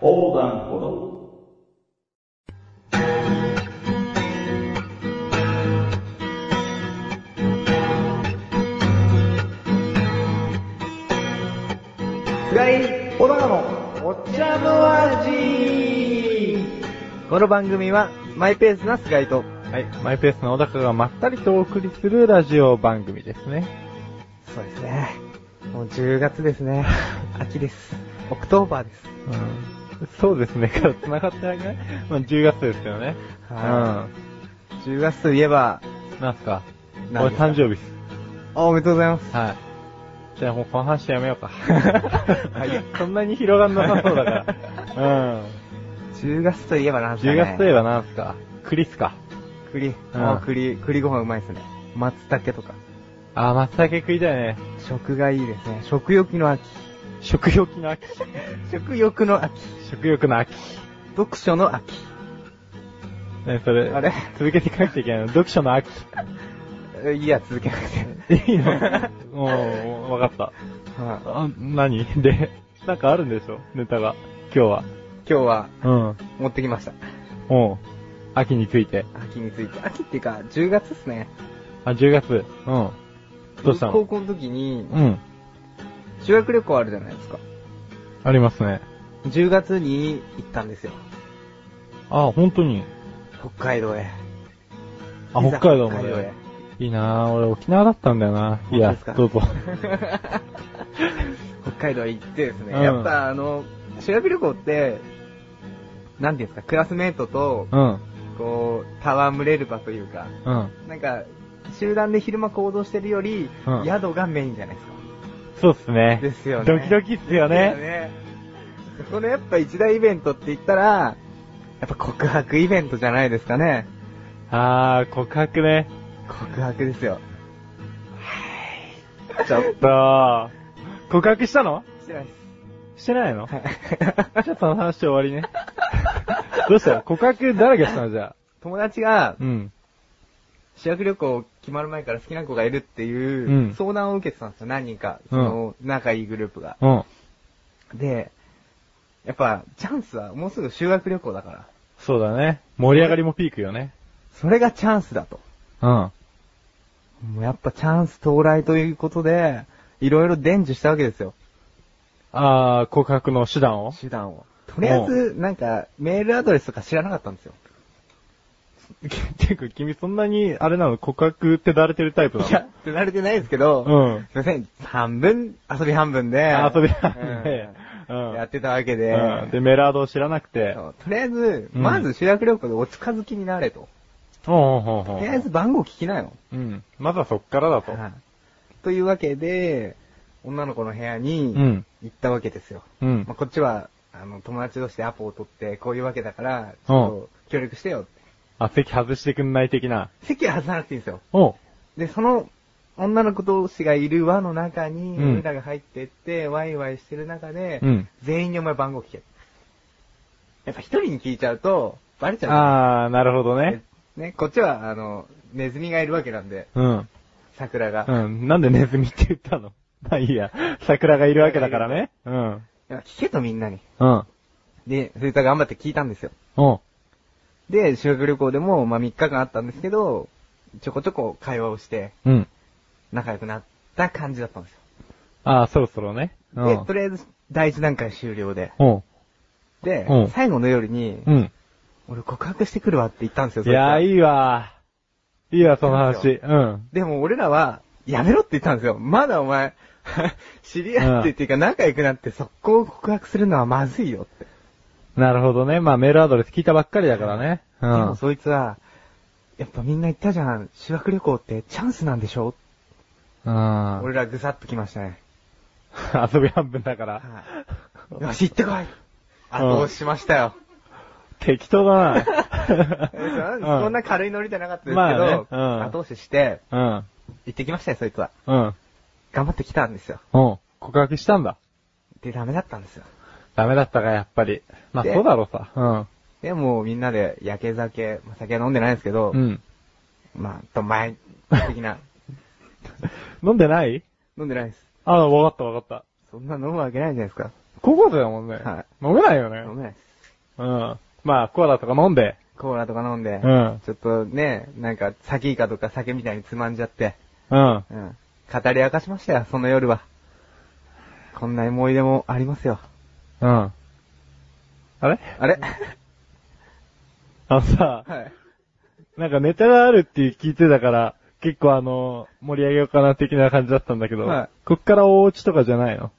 横断歩道。菅井小高のお茶の味この番組はマイペースな菅井とはい。マイペースの小高がまったりとお送りするラジオ番組ですね。そうですね。もう10月ですね。秋です。Octoberです。うん。そうですね。から繋がってないかい？まあ、10月ですよね。は10月といえば、うん。なんすか？何ですか？俺誕生日っす。あ、おめでとうございます。はい。じゃあもうこの話やめようか。はいそんなに広がんなさそうだから。うん。10月といえばなんすか10ね。月といえばなんすか？栗っすか？栗。うんあ、栗、栗ご飯うまいですね。松茸とか。あー、松茸食いたいね。食がいいですね。食欲の秋。食欲の秋。食欲の秋。食欲の秋。読書の秋。ね、それ、あれ？続けていかなくちゃいけないの？読書の秋。え いいや、続けなくて。いいの？もう、わかった。はいあ、何？で、なんかあるんでしょ？ネタが。今日は。今日はうん。持ってきました。おう。秋について。秋について。秋っていうか、10月ですね。あ、10月。うん。どうしたの？高校の時に、うん。修学旅行あるじゃないですか。ありますね。10月に行ったんですよ。あ、本当に？北海道へ。あ、北海道ま北海道へで。いいなぁ。俺沖縄だったんだよな。いやどうぞ。北海道へ行ってですね、うんやっぱあの、修学旅行って、なんていうんですか、クラスメートと、うん。こう、戯れる場というか、うん。なんか、集団で昼間行動してるより、うん宿がメインじゃないですか。そうっすね。ですよね。ドキドキっすよですね。このやっぱ一大イベントって言ったら、やっぱ告白イベントじゃないですかね。あー、告白ね。告白ですよ。ちょっと、告白したの？してないでしてないの？す。はいじゃあその話終わりね。どうした？告白誰がしたの？じゃあ。友達がう、ん。修学旅行決まる前から好きな子がいるっていううん相談を受けてたんですよ、何人か。うんその、仲いいグループが。うん。で、やっぱ、チャンスはもうすぐ修学旅行だから。そうだね。盛り上がりもピークよね。それがチャンスだと。うん。もうやっぱチャンス到来ということで、いろいろ伝授したわけですよ。あー、告白の手段を？手段を。とりあえず、なんか、メールアドレスとか知らなかったんですよ。てか、君そんなに、あれなの告白手だれてるタイプなの？いや、って慣れてないですけど、うん。すいません、半分、遊び半分で、遊び半分でうんうんやってたわけで、うん。で、メラードを知らなくて。そうとりあえず、うんまず修学旅行でお近づきになれと。ほうほうほうとりあえず番号聞きなよ。うん。まずはそっからだと。はいというわけで、女の子の部屋にうん。行ったわけですよ。うんまあ、。こっちは、あの、友達同士でアポを取って、こういうわけだから、ちょっと協力してよって。あ、席外してくんない的な。席は外さなくていいんですよ。おう。で、その、女の子同士がいる輪の中に、うん俺らが入ってって、ワイワイしてる中で、うん。全員にお前番号聞け。やっぱ一人に聞いちゃうと、バレちゃう。あー、なるほどね。ね、こっちは、あの、ネズミがいるわけなんで、うん。桜が。うん。なんでネズミって言ったの？まあいいや。桜がいるわけだからね。うん。いや聞けとみんなに。うん。で、そいつは頑張って聞いたんですよ。おう。で、修学旅行でも、まあ3日間あったんですけど、ちょこちょこ会話をして、うん。仲良くなった感じだったんですよ。あー、そろそろね。うで、んと。りあえず、第一段階終了で。でうん、最後の夜に、うん。俺告白してくるわって言ったんですよ、いや。いいわ。いいわ、その話。うん。でも俺らは、やめろって言ったんですよ。まだお前、知り合ってっていうか仲良くなって速攻告白するのはまずいよって。なるほどね。まあメールアドレス聞いたばっかりだからね。うでもん。そいつは、やっぱみんな言ったじゃん、修学旅行ってチャンスなんでしょ？うん。俺らぐさっときましたね。遊び半分だから。はい。よし、行ってこい後押ししましたよ。適当だな。そそんな軽いノリじゃなかったですけど、まあねうん後押しして、うん。行ってきましたよ、そいつは。うん。頑張ってきたんですよ。うん。告白したんだ。で、ダメだったんですよ。ダメだったか、やっぱり。まあでそうだろうさ。うん。で、もうみんなで焼け酒、まあ、酒は飲んでないんですけど、うん。まあ、と前的な、飲んでない？飲んでないです。あ、わかったわかった。そんな飲むわけないじゃないですか。高校生だもんね。は飲めないよね。飲めないです。うん。まあ、コーラとか飲んで。コーラとか飲んで、うんちょっとね、なんか、サキイカとか酒みたいにつまんじゃって、うん。うん。語り明かしましたよ、その夜は。こんな思い出もありますよ。うん。あれ？あれ？あのさ、はい。なんかネタがあるって聞いてたから、結構あの、盛り上げようかな的な感じだったんだけど、はいこっからお家とかじゃないの？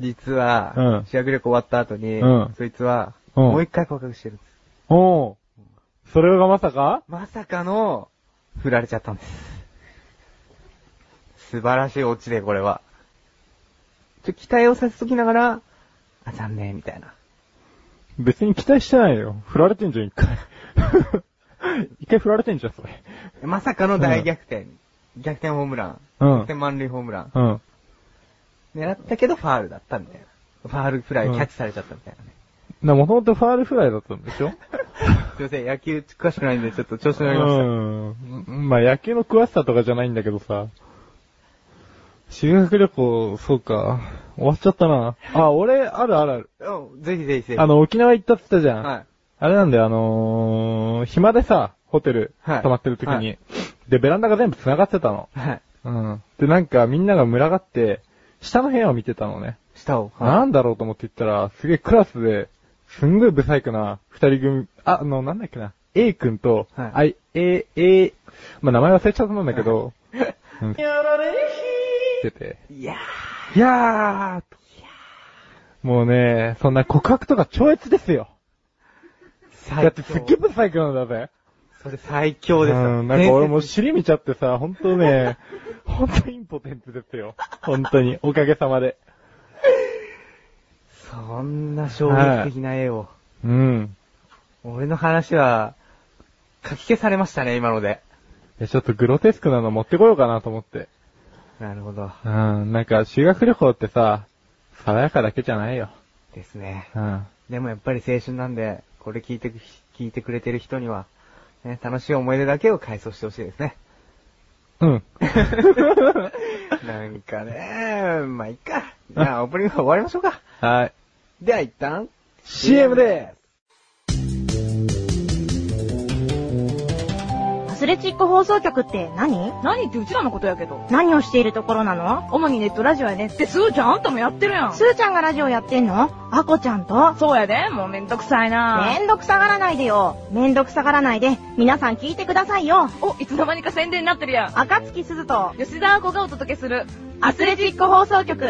実は、うん修学旅行終わった後に、うんそいつは、うんもう一回告白してるんです。おうそれがまさか？まさかの、振られちゃったんです。素晴らしいオチで、これは。ちょ、期待をさせときながら、あ、残念、みたいな。別に期待してないよ。振られてんじゃん、一回。一回振られてんじゃん、それ。まさかの大逆転。逆転ホームラン。うん逆転満塁ホームラン。うん。狙ったけどファールだったみたいな。ファールフライキャッチされちゃったみたいなね。な、もともとファールフライだったんでしょ？すいません、野球詳しくないんでちょっと調子乗りました。うん。まあ、野球の詳しさとかじゃないんだけどさ。修学旅行、そうか。終わっちゃったな。あ、俺、あるあるある。うんぜひぜひぜひ。あの、沖縄行ったって言ったじゃん。はい。あれなんだよ、あのー、暇でさ、ホテル、はい泊まってる時に、はいで、ベランダが全部繋がってたの。はい。うん。で、なんかみんなが群がって、下の部屋を見てたのね。下を。なんだろうと思って行ったら、すげえクラスで、すんごいブサイクな二人組、あ、あの、なんだっけな、A 君と、はいあい、A、A、まあ、名前忘れちゃったんだけど、うん、してて、いやいやーともうね、そんな告白とか超越ですよ。ー、だってすっげえブサイクなんだぜ。それ最強ですよ。うん、なんか俺も尻見ちゃってさ、ほんとね、ほんとインポテンツですよ。ほんとに、おかげさまで。そんな衝撃的な絵を。うん。俺の話は、書き消されましたね、今ので。いや、ちょっとグロテスクなの持ってこようかなと思って。なるほど。うん、なんか修学旅行ってさ、爽やかだけじゃないよ。ですね。うん。でもやっぱり青春なんで、これ聞いてく、聞いてくれてる人には、ね、楽しい思い出だけを回想してほしいですね。うん。なんかね、まあ、いっか。じゃあ、オープニング終わりましょうか。はい。では一旦、CM でアスレチック放送局って何？何ってうちらのことやけど。何をしているところなの？主にネットラジオやねって、すーちゃんあんたもやってるやん。スーちゃんがラジオやってんの？アコちゃんと？そうやで、もうめんどくさいなめんどくさがらないでよ。めんどくさがらないで、皆さん聞いてくださいよ。お、いつの間にか宣伝になってるやん。赤月すずと、吉田亜子がお届けする。アスレチック放送局。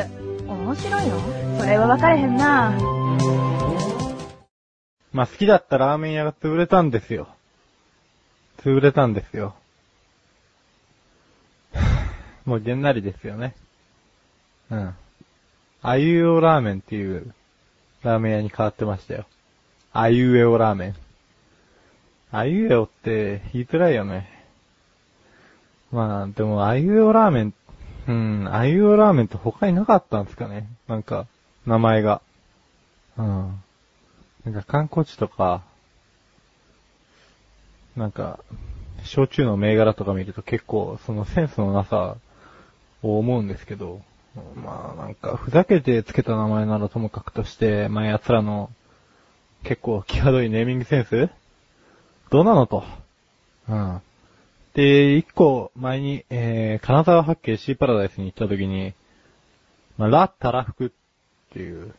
面白いの？それは分かれへんなまあ、好きだったラーメン屋が潰れたんですよ。潰れたんですよ。もうげんなりですよね。うん。あゆえおラーメンっていうラーメン屋に変わってましたよ。あゆえおラーメン。あゆえおって言いづらいよね。まあ、でもあゆえおラーメン、うん、あゆえおラーメンって他になかったんですかねなんか、名前が。うん。なんか観光地とか、なんか、焼酎の銘柄とか見ると結構そのセンスのなさを思うんですけど、まあなんかふざけてつけた名前ならともかくとして、まあ奴らの結構際どいネーミングセンス？どうなのと。うん。で、一個前に、えー、金沢八景シーパラダイスに行った時に、まあ、ラ・タラフクっていう、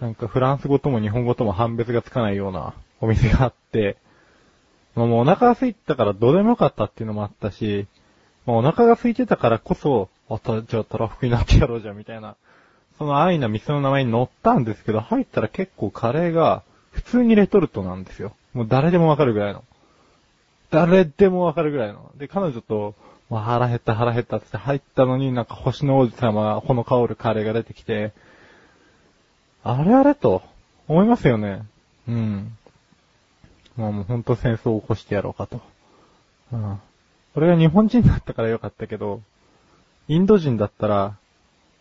なんかフランス語とも日本語とも判別がつかないようなお店があって、まあもうお腹が空いたからどうでもよかったっていうのもあったし、まあお腹が空いてたからこそ、あた、じゃあたらふくになってやろうじゃんみたいな、その安易な店の名前に載ったんですけど、入ったら結構カレーが普通にレトルトなんですよ。もう誰でもわかるぐらいの。誰でもわかるぐらいの。で、彼女と、まあ、腹減った腹減ったって入ったのになんか星の王子様、ほの香るカレーが出てきて、あれあれと、思いますよね。うん。まあもうほんと戦争を起こしてやろうかと。うん。俺が日本人だったからよかったけど、インド人だったら、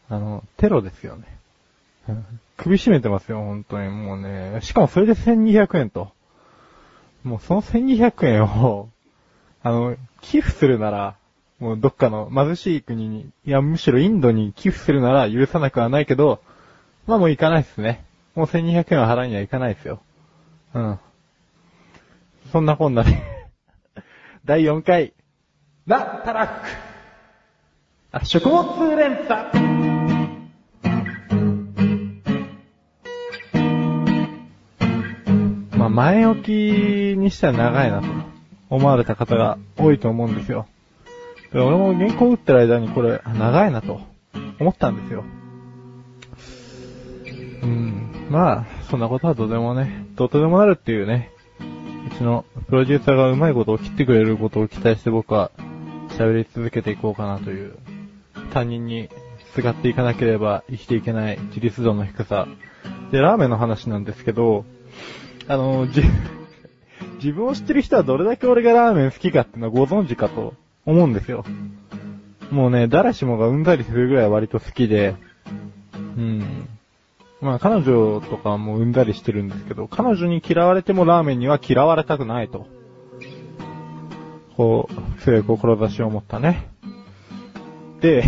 あの、テロですよね。うん首絞めてますよ、本当に。もうね。しかもそれで1200円と。もうその1200円を、あの、寄付するなら、もうどっかの貧しい国に、いやむしろインドに寄付するなら許さなくはないけど、まあもう行かないっすね。もう1200円は払いには行かないですよ。うん。そんなこんなで、第4回、ラ・タラック。あ、食物連鎖。まあ前置きにしては長いなと思われた方が多いと思うんですよ。で俺も原稿打ってる間にこれ、あ長いなと思ったんですよ。うん。まあ、そんなことはどうでもね、どうとでもなるっていうね、うちのプロデューサーがうまいことを切ってくれることを期待して僕は喋り続けていこうかなという、他人にすがっていかなければ生きていけない自立度の低さ。で、ラーメンの話なんですけど、あの、じ、自分を知ってる人はどれだけ俺がラーメン好きかっていうのはご存知かと思うんですよ。もうね、誰しもがうんざりするぐらい割と好きで、うん。まあ彼女とかもうんざりしてるんですけど、彼女に嫌われてもラーメンには嫌われたくないと。こう、強い志を持ったね。で、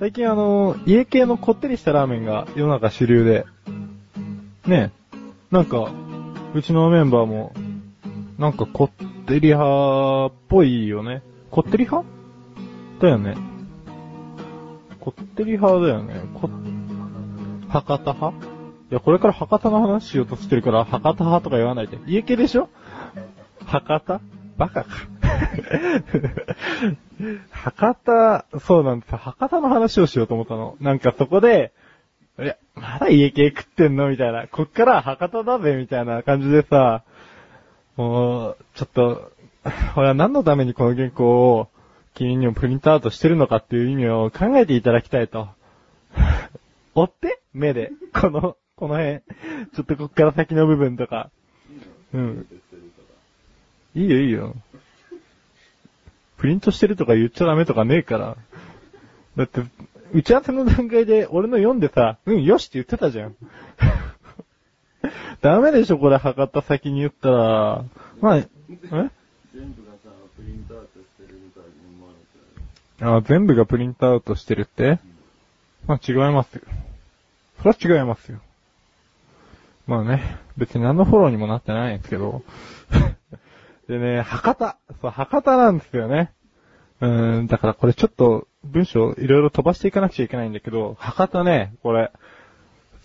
最近あの、家系のこってりしたラーメンが世の中主流で、ねなんか、うちのメンバーも、なんかこってり派っぽいよね。こってり派？だよね。こってり派だよね。こ、博多派？いや、これから博多の話しようとしてるから、博多派とか言わないで。家系でしょ？博多？バカか。博多、そうなんですよ。博多の話をしようと思ったの。なんかそこで、いや、まだ家系食ってんの？みたいな。こっから博多だぜみたいな感じでさ、もう、ちょっと、俺は何のためにこの原稿を君にもプリントアウトしてるのかっていう意味を考えていただきたいと。追って目で。この、この辺。ちょっとこっから先の部分とか。うん。いいよいいよ。プリントしてるとか言っちゃダメとかねえから。だって、打ち合わせの段階で俺の読んでさ、うん、よしって言ってたじゃん。ダメでしょ、これ測った先に言ったら。まあ、え？あ、全部がプリントアウトしてるって？まあ違いますよ。それは違いますよ。まあね、別に何のフォローにもなってないんですけど。でね、博多。そう、博多なんですよね。うーん、だからこれちょっと文章いろいろ飛ばしていかなくちゃいけないんだけど、博多ね、これ、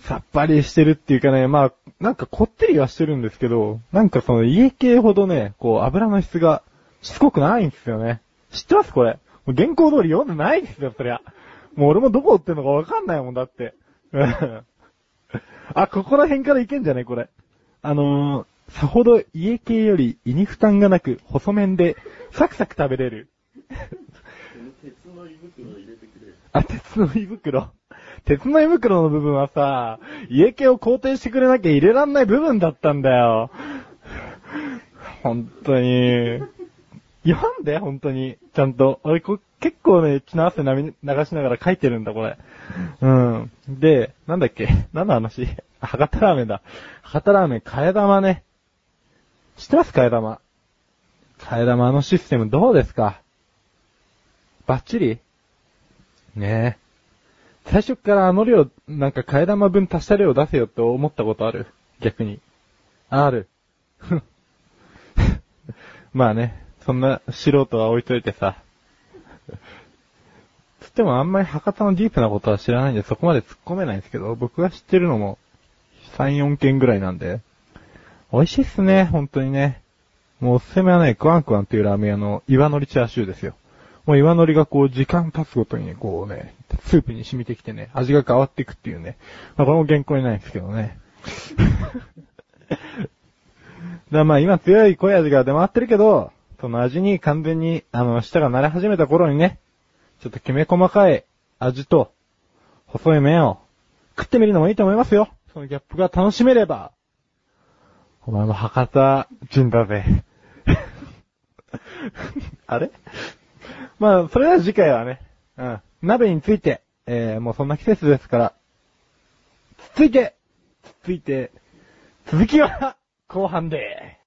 さっぱりしてるっていうかね、まあ、なんかこってりはしてるんですけど、なんかその家系ほどね、こう油の質がしつこくないんですよね。知ってますこれ。原稿通り読んでないですよ、そりゃ。もう俺もどこ売ってんのかわかんないもんだって。あ、ここら辺からいけんじゃねこれ。あのー、さほど家系より胃に負担がなく、細麺で、サクサク食べれる。あ、鉄の胃袋。鉄の胃袋の部分はさ、家系を肯定してくれなきゃ入れらんない部分だったんだよ。本当に。読んで、本当に。ちゃんと。俺こ、結構ね、血の汗流しながら書いてるんだ、これ。うん。で、なんだっけ？何の話？博多ラーメンだ。博多ラーメン、替え玉ね。知ってます？替え玉。替え玉のシステムどうですか？バッチリ？ねえ。最初からあの量、なんか替え玉分足した量出せよって思ったことある？逆に。ある。まあね、そんな素人は置いといてさ。つってもあんまり博多のディープなことは知らないんでそこまで突っ込めないんですけど、僕が知ってるのも3、4件ぐらいなんで。美味しいっすね、本当にね。もうおすすめはね、クワンクワンっていうラーメン屋の岩のりチャーシューですよ。もう岩のりがこう時間経つごとにね、こうね、スープに染みてきてね、味が変わっていくっていうね。まあこれも原稿にないんですけどね。だからまあ今強い濃い味が出回ってるけど、その味に完全に、あの、舌が慣れ始めた頃にね、ちょっときめ細かい味と、細い麺を食ってみるのもいいと思いますよ。そのギャップが楽しめれば。お前も博多人だぜ。あれ？まあ、それでは次回はね、うん。鍋について、えー、もうそんな季節ですから、つついて、つついて、続きは後半で。